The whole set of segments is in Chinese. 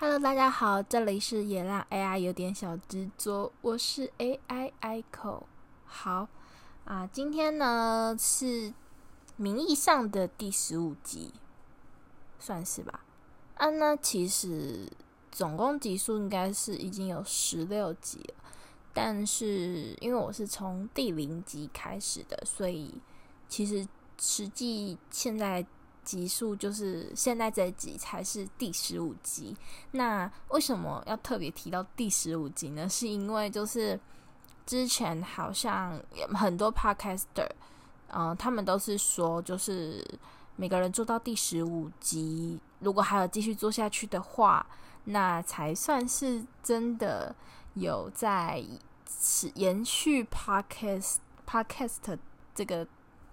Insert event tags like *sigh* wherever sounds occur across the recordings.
Hello，大家好，这里是也让 AI 有点小执着，我是 AI Echo。好啊，今天呢是名义上的第十五集，算是吧。啊，那其实总共集数应该是已经有十六集了，但是因为我是从第零集开始的，所以其实实际现在。集数就是现在这一集才是第十五集。那为什么要特别提到第十五集呢？是因为就是之前好像很多 podcaster，嗯、呃，他们都是说，就是每个人做到第十五集，如果还有继续做下去的话，那才算是真的有在延续 podcast podcast 这个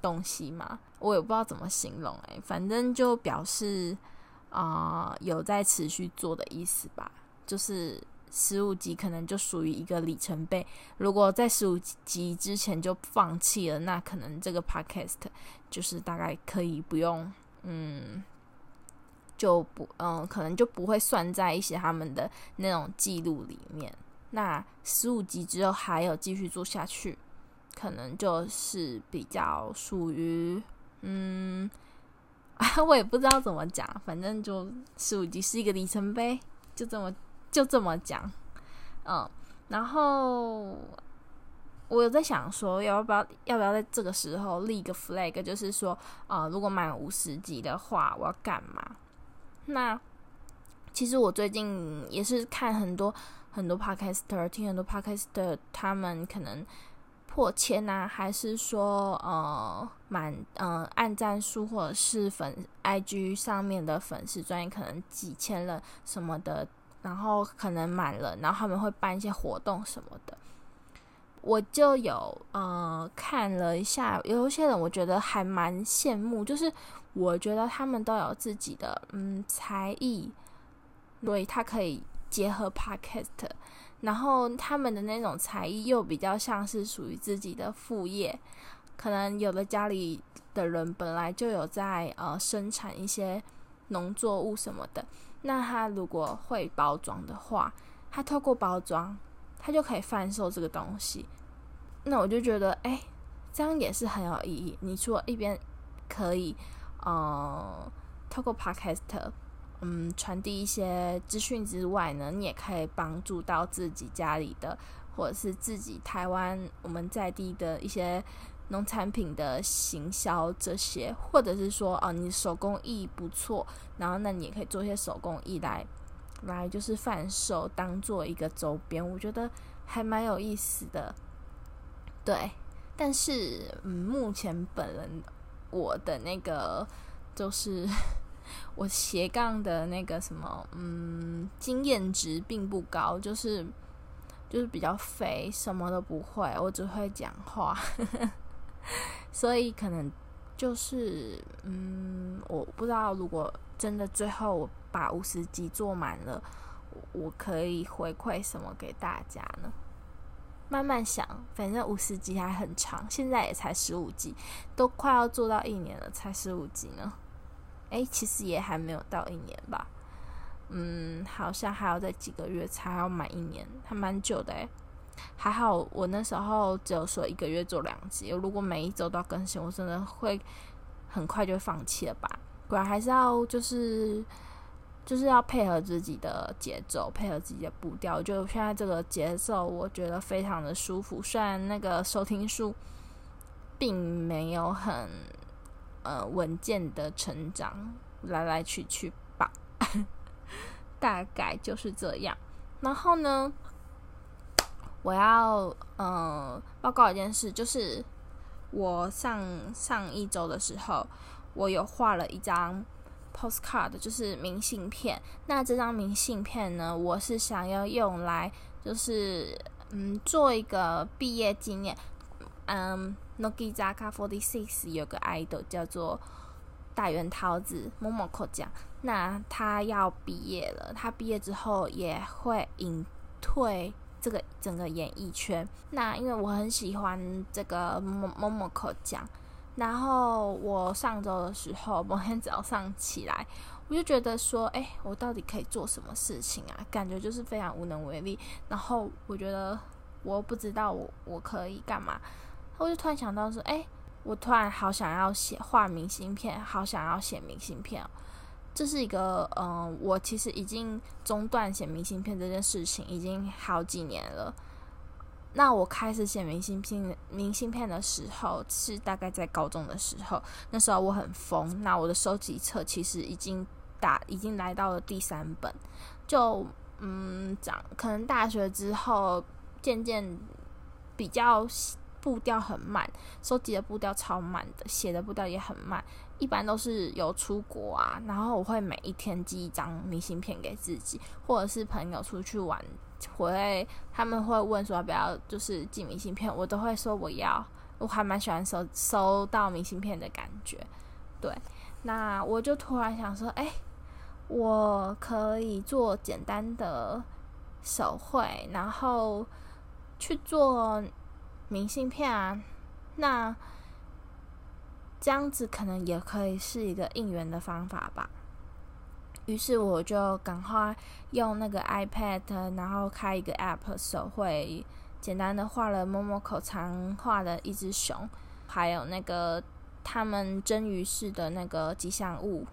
东西嘛。我也不知道怎么形容哎、反正就表示啊、有在持续做的意思吧。就是十五集可能就属于一个里程碑，如果在十五集之前就放弃了，那可能这个 podcast 就是大概可以不用，嗯，就不嗯、可能就不会算在一些他们的那种记录里面。那十五集之后还有继续做下去，可能就是比较属于。嗯，*laughs* 我也不知道怎么讲，反正就十五级是一个里程碑，就这么就这么讲。嗯，然后我有在想说，要不要要不要在这个时候立个 flag，就是说，啊、呃，如果满五十级的话，我要干嘛？那其实我最近也是看很多很多 podcaster，听很多 podcaster，他们可能。破千啊，还是说呃满呃按赞数或者是粉 IG 上面的粉丝专业可能几千了什么的，然后可能满了，然后他们会办一些活动什么的。我就有呃看了一下，有一些人我觉得还蛮羡慕，就是我觉得他们都有自己的嗯才艺，所以他可以结合 Podcast。然后他们的那种才艺又比较像是属于自己的副业，可能有的家里的人本来就有在呃生产一些农作物什么的，那他如果会包装的话，他透过包装，他就可以贩售这个东西。那我就觉得，哎，这样也是很有意义。你说一边可以呃透过 Podcast。嗯，传递一些资讯之外呢，你也可以帮助到自己家里的，或者是自己台湾我们在地的一些农产品的行销这些，或者是说哦，你手工艺不错，然后那你也可以做一些手工艺来来就是贩售，当做一个周边，我觉得还蛮有意思的。对，但是嗯，目前本人我的那个就是。我斜杠的那个什么，嗯，经验值并不高，就是就是比较肥，什么都不会，我只会讲话，*laughs* 所以可能就是，嗯，我不知道如果真的最后我把五十集做满了，我可以回馈什么给大家呢？慢慢想，反正五十集还很长，现在也才十五集，都快要做到一年了，才十五集呢。诶，其实也还没有到一年吧，嗯，好像还要在几个月才要满一年，还蛮久的诶，还好我那时候只有说一个月做两集，如果每一周都要更新，我真的会很快就放弃了吧。果然还是要就是就是要配合自己的节奏，配合自己的步调。就现在这个节奏，我觉得非常的舒服。虽然那个收听数并没有很。呃，稳健的成长，来来去去吧，*laughs* 大概就是这样。然后呢，我要呃报告一件事，就是我上上一周的时候，我有画了一张 postcard，就是明信片。那这张明信片呢，我是想要用来，就是嗯做一个毕业纪念，嗯。Nogi Zaka Forty Six 有个 idol 叫做大原桃子 Momoko 酱，那他要毕业了，他毕业之后也会隐退这个整个演艺圈。那因为我很喜欢这个 Momoko 酱，然后我上周的时候，某天早上起来，我就觉得说，哎，我到底可以做什么事情啊？感觉就是非常无能为力。然后我觉得我不知道我我可以干嘛，我就突然想到说，哎，我突然好想要写画明信片，好想要写明信片。这是一个，嗯、我其实已经中断写明信片这件事情已经好几年了。那我开始写明信片，明信片的时候是大概在高中的时候，那时候我很疯。那我的收集册其实已经打，已经来到了第三本。就嗯，讲可能大学之后渐渐比较步调很慢，收集的步调超慢的，写的步调也很慢。一般都是有出国啊，然后我会每一天寄一张明信片给自己，或者是朋友出去玩。我会，他们会问说要不要，就是寄明信片，我都会说我要。我还蛮喜欢收收到明信片的感觉。对，那我就突然想说，哎，我可以做简单的手绘，然后去做明信片啊。那这样子可能也可以是一个应援的方法吧。于是我就赶快用那个 iPad，然后开一个 App 手绘，简单的画了摸摸口常画的一只熊，还有那个他们真鱼市的那个吉祥物，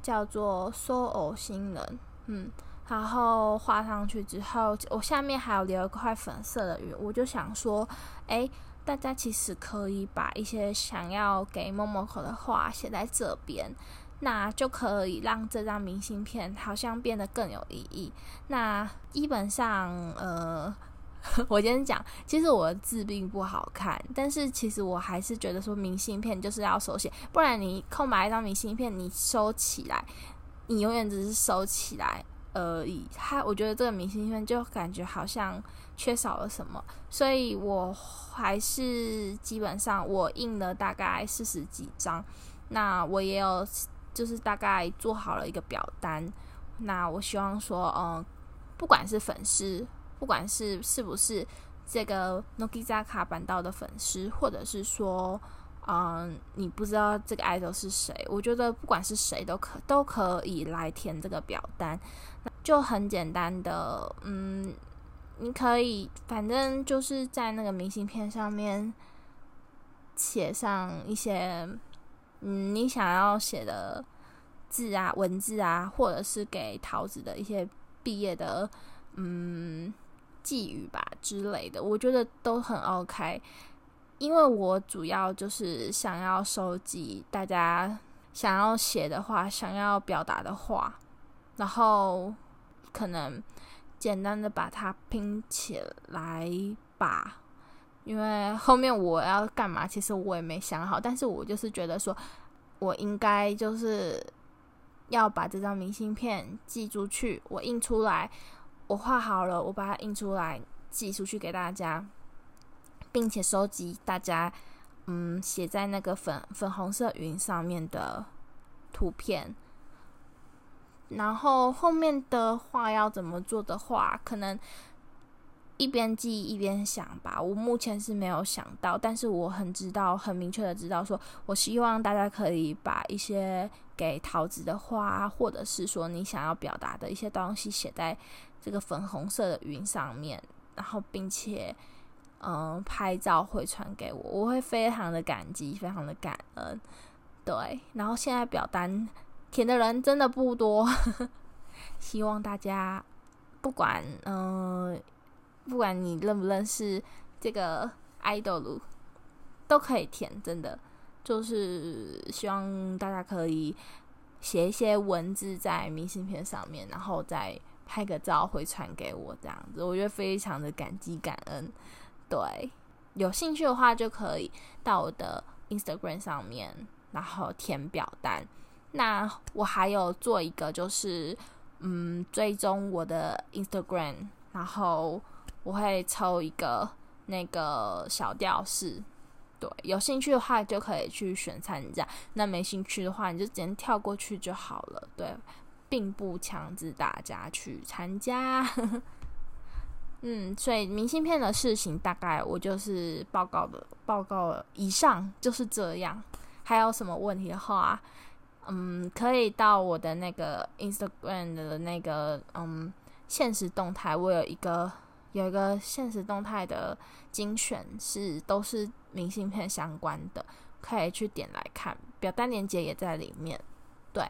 叫做搜偶星人，嗯，然后画上去之后，我下面还有留一块粉色的云，我就想说，哎，大家其实可以把一些想要给 Momoko 的话写在这边。那就可以让这张明信片好像变得更有意义。那基本上，呃，我先讲，其实我的字并不好看，但是其实我还是觉得说，明信片就是要手写，不然你空白一张明信片，你收起来，你永远只是收起来而已。他，我觉得这个明信片就感觉好像缺少了什么，所以我还是基本上我印了大概四十几张，那我也有。就是大概做好了一个表单，那我希望说，嗯，不管是粉丝，不管是是不是这个 Nogizaka 坂道的粉丝，或者是说，嗯，你不知道这个 idol 是谁，我觉得不管是谁都可都可以来填这个表单，就很简单的，嗯，你可以反正就是在那个明信片上面写上一些。嗯，你想要写的字啊、文字啊，或者是给桃子的一些毕业的嗯寄语吧之类的，我觉得都很 OK。因为我主要就是想要收集大家想要写的话、想要表达的话，然后可能简单的把它拼起来吧。因为后面我要干嘛，其实我也没想好，但是我就是觉得说，我应该就是要把这张明信片寄出去，我印出来，我画好了，我把它印出来寄出去给大家，并且收集大家嗯写在那个粉粉红色云上面的图片，然后后面的话要怎么做的话，可能。一边记一边想吧，我目前是没有想到，但是我很知道，很明确的知道说，我希望大家可以把一些给桃子的话，或者是说你想要表达的一些东西写在这个粉红色的云上面，然后并且嗯拍照回传给我，我会非常的感激，非常的感恩。对，然后现在表单填的人真的不多，*laughs* 希望大家不管嗯。不管你认不认识这个 idol，都可以填。真的，就是希望大家可以写一些文字在明信片上面，然后再拍个照回传给我，这样子，我觉得非常的感激感恩。对，有兴趣的话就可以到我的 Instagram 上面，然后填表单。那我还有做一个，就是嗯，追踪我的 Instagram，然后。我会抽一个那个小吊饰，对，有兴趣的话就可以去选参加，那没兴趣的话你就直接跳过去就好了，对，并不强制大家去参加。嗯，所以明信片的事情大概我就是报告的报告，以上就是这样。还有什么问题的话，嗯，可以到我的那个 Instagram 的那个嗯现实动态，我有一个有一个现实动态的精选是都是明信片相关的，可以去点来看，表单链接也在里面。对，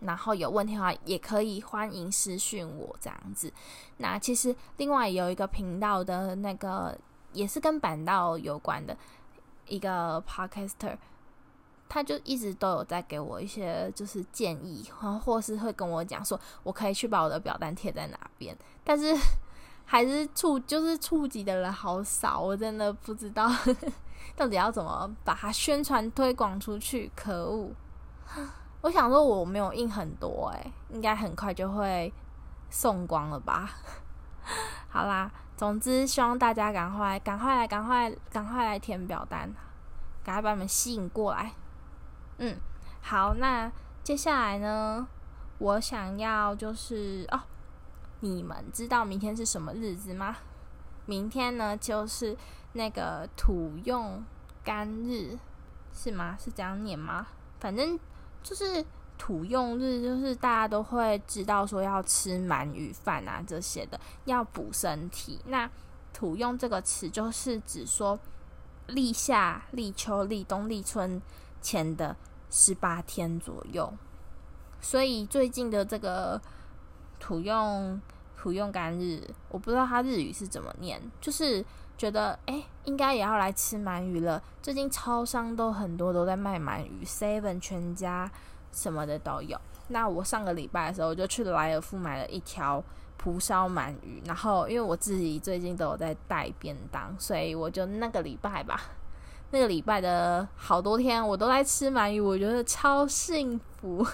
然后有问题的话也可以欢迎私讯我这样子。那其实另外有一个频道的那个也是跟板道有关的。一个 podcaster，他就一直都有在给我一些就是建议，然后或是会跟我讲说，我可以去把我的表单贴在哪边，但是还是触就是触及的人好少，我真的不知道到底要怎么把它宣传推广出去。可恶！我想说我没有印很多，欸，诶，应该很快就会送光了吧？好啦。总之，希望大家赶快、赶快来、赶快、赶快来填表单，赶快把你们吸引过来。嗯，好，那接下来呢，我想要就是哦，你们知道明天是什么日子吗？明天呢，就是那个土用干日，是吗？是这样念吗？反正就是。土用日就是大家都会知道说要吃鳗鱼饭啊这些的，要补身体。那土用这个词就是指说立夏、立秋、立冬、立春前的十八天左右。所以最近的这个土用土用干日，我不知道它日语是怎么念，就是觉得哎、应该也要来吃鳗鱼了。最近超商都很多都在卖鳗鱼，seven 全家。什么的都有。那我上个礼拜的时候，我就去莱尔富买了一条蒲烧鳗鱼。然后，因为我自己最近都有在带便当，所以我就那个礼拜吧，那个礼拜的好多天，我都在吃鳗鱼，我觉得超幸福，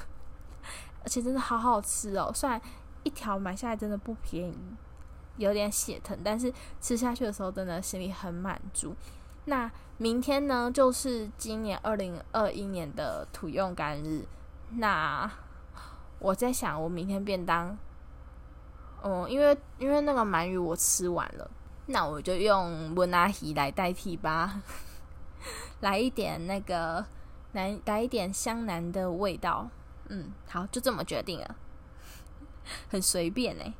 而且真的好好吃哦。虽然一条买下来真的不便宜，有点血疼，但是吃下去的时候真的心里很满足。那明天呢，就是今年二零二一年的土用干日。那我在想，我明天便当，嗯，因为因为那个鳗鱼我吃完了，那我就用温阿姨来代替吧，*laughs* 来一点那个来来一点湘南的味道，嗯，好，就这么决定了，*laughs* 很随便哎。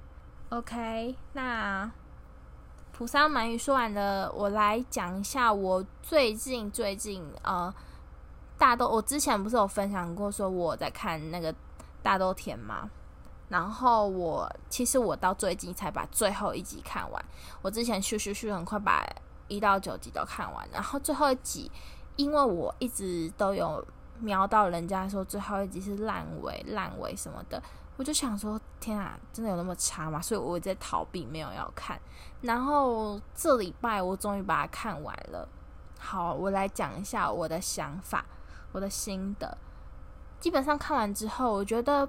OK，那蒲烧鳗鱼说完了，我来讲一下我最近最近呃。大豆，我之前不是有分享过，说我在看那个大豆田吗？然后我其实我到最近才把最后一集看完。我之前咻咻咻很快把一到九集都看完，然后最后一集，因为我一直都有瞄到人家说最后一集是烂尾、烂尾什么的，我就想说天啊，真的有那么差吗？所以我在逃避，没有要看。然后这礼拜我终于把它看完了。好，我来讲一下我的想法。我的心得，基本上看完之后，我觉得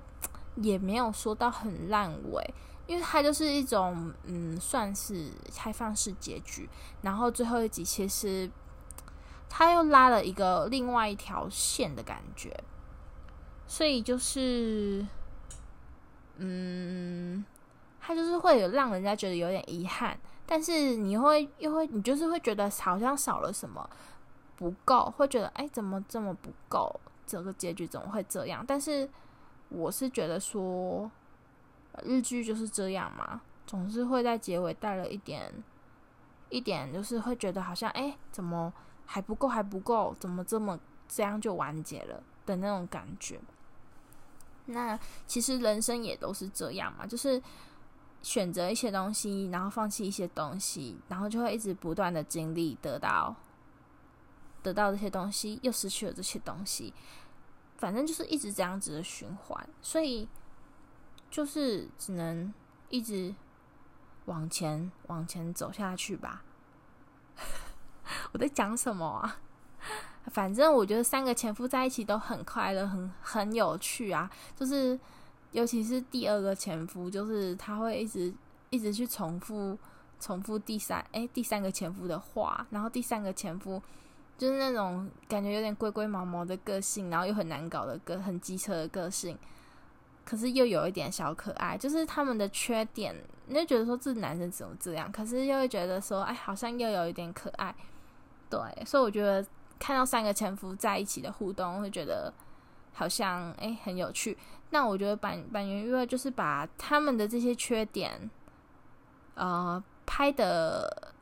也没有说到很烂尾，因为它就是一种嗯，算是开放式结局。然后最后一集其实他又拉了一个另外一条线的感觉，所以就是嗯，他就是会有让人家觉得有点遗憾，但是你会又会你就是会觉得好像少了什么。不够，会觉得哎，怎么这么不够？这个结局怎么会这样？但是我是觉得说，日剧就是这样嘛，总是会在结尾带了一点，一点就是会觉得好像哎，怎么还不够，还不够？怎么这么这样就完结了的那种感觉？那其实人生也都是这样嘛，就是选择一些东西，然后放弃一些东西，然后就会一直不断的经历得到。得到这些东西，又失去了这些东西，反正就是一直这样子的循环，所以就是只能一直往前往前走下去吧。*laughs* 我在讲什么啊？反正我觉得三个前夫在一起都很快乐，很很有趣啊。就是尤其是第二个前夫，就是他会一直一直去重复重复第三哎第三个前夫的话，然后第三个前夫。就是那种感觉有点龟龟毛毛的个性，然后又很难搞的个很机车的个性，可是又有一点小可爱，就是他们的缺点，你就觉得说这男生怎么这样，可是又会觉得说，哎，好像又有一点可爱，对，所以我觉得看到三个前夫在一起的互动，会觉得好像哎很有趣。那我觉得坂坂元裕二就是把他们的这些缺点，呃，拍的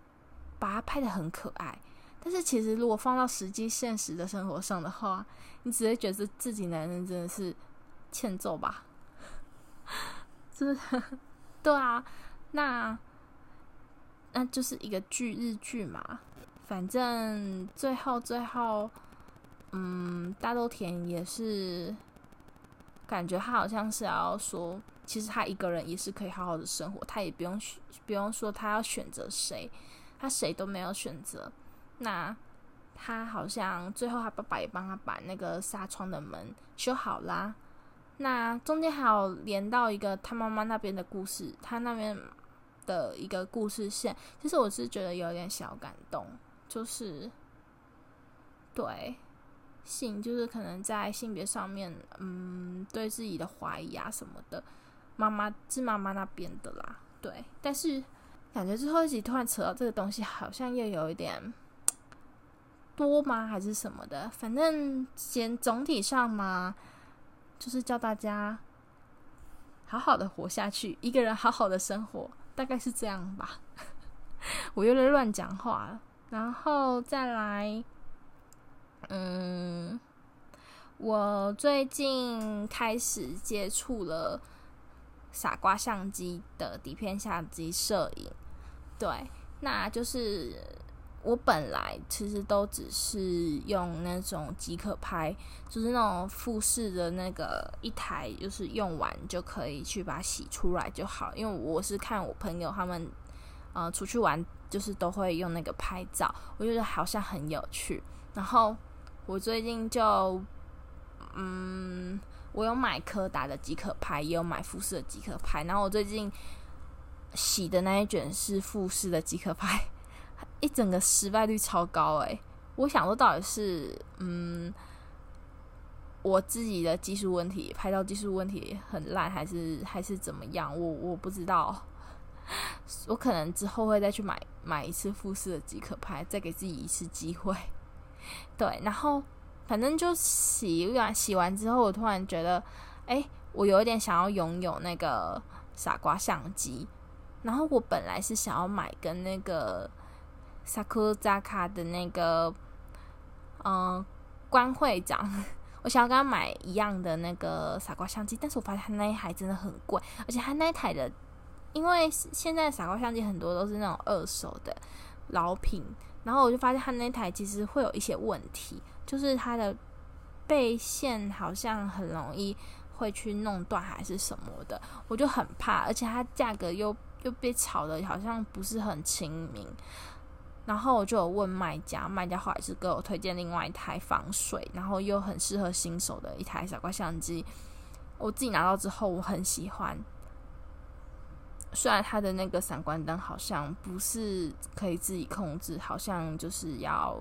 把它拍的很可爱，但是其实如果放到实际现实的生活上的话，你只会觉得自己男人真的是欠揍吧。是，*laughs* 对啊，那那就是一个剧日剧嘛。反正最后最后，嗯，大豆田也是感觉他好像是要说，其实他一个人也是可以好好的生活，他也不用不用说他要选择谁，他谁都没有选择。那他好像最后他爸爸也帮他把那个纱窗的门修好啦。那中间还有连到一个他妈妈那边的故事，他那边的一个故事线，其实我是觉得有点小感动，就是对性，就是可能在性别上面，嗯，对自己的怀疑啊什么的，妈妈是妈妈那边的啦，对，但是感觉最后一集突然扯到这个东西，好像又有一点多吗？还是什么的？反正先总体上嘛。就是叫大家好好的活下去，一个人好好的生活，大概是这样吧。*laughs* 我有点乱讲话了，然后再来，嗯，我最近开始接触了傻瓜相机的底片相机摄影，对，那就是。我本来其实都只是用那种即可拍，就是那种富士的那个一台，就是用完就可以去把它洗出来就好。因为我是看我朋友他们，呃，出去玩就是都会用那个拍照，我觉得好像很有趣。然后我最近就，嗯，我有买柯达的即可拍，也有买富士的即可拍。然后我最近洗的那一卷是富士的即可拍。一整个失败率超高哎、我想说到底是嗯，我自己的技术问题，拍照技术问题很烂，还是还是怎么样？我我不知道。*laughs* 我可能之后会再去买买一次富士的即可拍，再给自己一次机会。*laughs* 对，然后反正就洗完洗完之后，我突然觉得，哎、我有一点想要拥有那个傻瓜相机。然后我本来是想要买跟那个。萨库扎卡的那个，嗯、呃，关会长，*laughs* 我想要跟他买一样的那个傻瓜相机，但是我发现他那一台真的很贵，而且他那一台的，因为现在傻瓜相机很多都是那种二手的老品，然后我就发现他那台其实会有一些问题，就是它的背线好像很容易会去弄断还是什么的，我就很怕，而且它价格又又被炒的好像不是很亲民。然后我就有问卖家，卖家后来是给我推荐另外一台防水，然后又很适合新手的一台傻瓜相机。我自己拿到之后，我很喜欢。虽然它的那个闪光灯好像不是可以自己控制，好像就是要，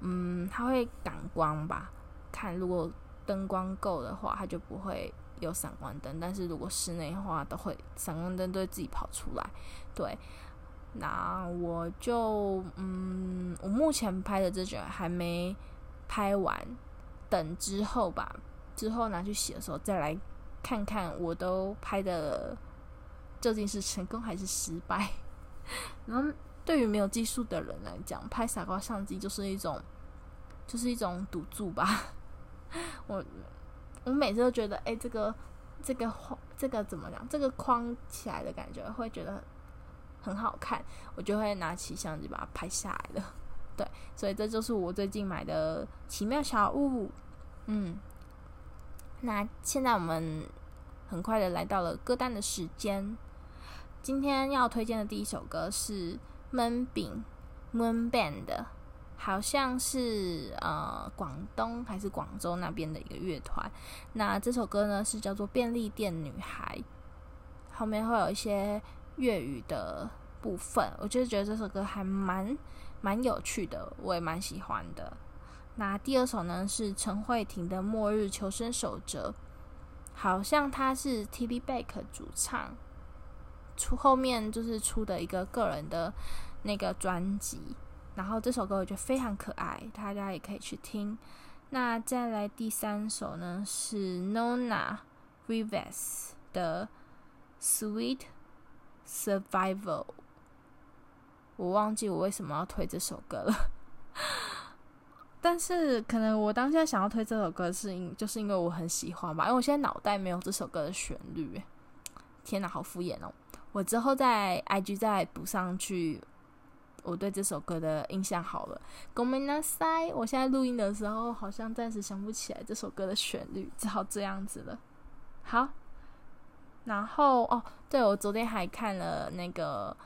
嗯，它会感光吧？看如果灯光够的话，它就不会有闪光灯。但是如果室内的话，都会闪光灯都会自己跑出来。对。那我就嗯，我目前拍的这卷还没拍完，等之后吧，之后拿去洗的时候再来看看，我都拍的究竟是成功还是失败。*laughs* 然后对于没有技术的人来讲，拍傻瓜相机就是一种，就是一种赌注吧。*laughs* 我我每次都觉得，哎、这个这个这个怎么讲？这个框起来的感觉，会觉得。很好看，我就会拿起相机把它拍下来了。*laughs* 对，所以这就是我最近买的奇妙小物。嗯，那现在我们很快的来到了歌单的时间。今天要推荐的第一首歌是 Moonbin Moon Band，好像是呃广东还是广州那边的一个乐团。那这首歌呢是叫做《便利店女孩》，后面会有一些。粤语的部分，我就觉得这首歌还蛮蛮有趣的，我也蛮喜欢的。那第二首呢是陈慧婷的《末日求生守则》，好像他是 tb bake 主唱，出后面就是出的一个个人的那个专辑，然后这首歌我觉得非常可爱，大家也可以去听。那再来第三首呢是 Nona Rivas 的 Sweet Survival，我忘记我为什么要推这首歌了。*laughs* 但是可能我当下想要推这首歌是因就是因为我很喜欢吧，因为我现在脑袋没有这首歌的旋律。天哪，好敷衍哦！我之后在 IG 再补上去，我对这首歌的印象好了。ごめんなさい，我现在录音的时候好像暂时想不起来这首歌的旋律，只好这样子了。好， 然后哦，对，我昨天还看了那个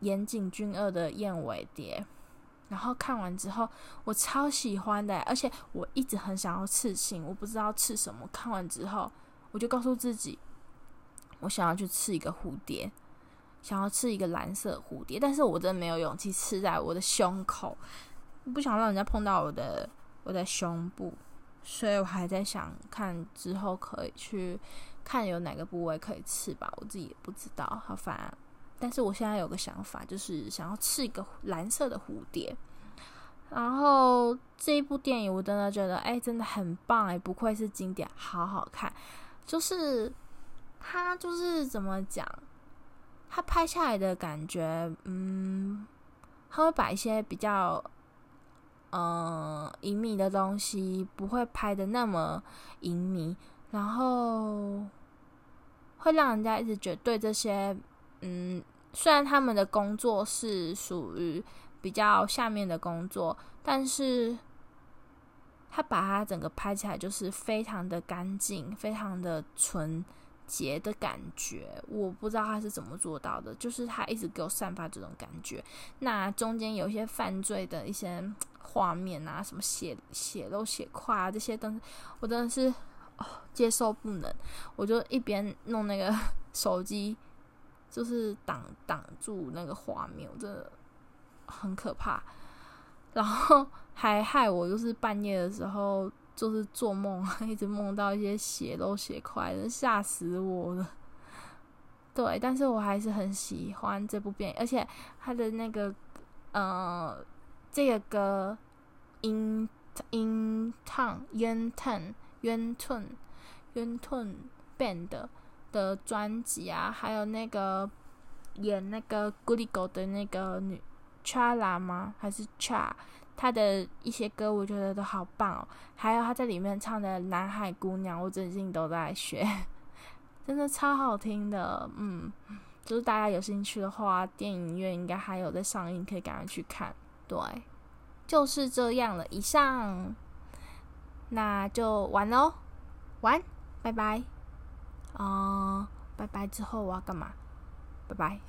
岩井俊二的《燕尾蝶》。然后看完之后，我超喜欢的，而且我一直很想要刺青，我不知道刺什么。看完之后，我就告诉自己，我想要去刺一个蝴蝶，想要刺一个蓝色蝴蝶，但是我真的没有勇气刺在我的胸口，不想让人家碰到我的我的胸部，所以我还在想看之后可以去看有哪个部位可以刺吧，我自己也不知道，好烦。但是我现在有个想法，就是想要刺一个蓝色的蝴蝶。然后这一部电影我真的觉得，哎，真的很棒哎，不愧是经典，好好看。就是它就是怎么讲，它拍下来的感觉，嗯，它会把一些比较嗯隐秘的东西不会拍的那么隐秘，然后会让人家一直觉得对这些。嗯，虽然他们的工作是属于比较下面的工作，但是他把它整个拍起来就是非常的干净，非常的纯洁的感觉。我不知道他是怎么做到的，就是他一直给我散发这种感觉。那中间有一些犯罪的一些画面啊，什么血血肉血块啊这些东西，我真的是接受不能。我就一边弄那个 *laughs* 手机。就是挡挡住那个画面，我真的很可怕。然后还害我，就是半夜的时候，就是做梦，*laughs* 一直梦到一些血肉血块，吓死我了。对，但是我还是很喜欢这部电影，而且他的那个，呃，这个歌，in in Town》《Yan tun yuan tun yuan tun band。的专辑啊，还有那个演那个 Good Girl 的那个女 Chala 吗？还是 Cha？她的一些歌我觉得都好棒哦。还有她在里面唱的《南海姑娘》，我最近都在学，*laughs* 真的超好听的。嗯，就是大家有兴趣的话，电影院应该还有在上映，可以赶快去看。对，就是这样了。以上，那就完喽，完，拜拜。啊、拜拜之后我要干嘛？拜拜。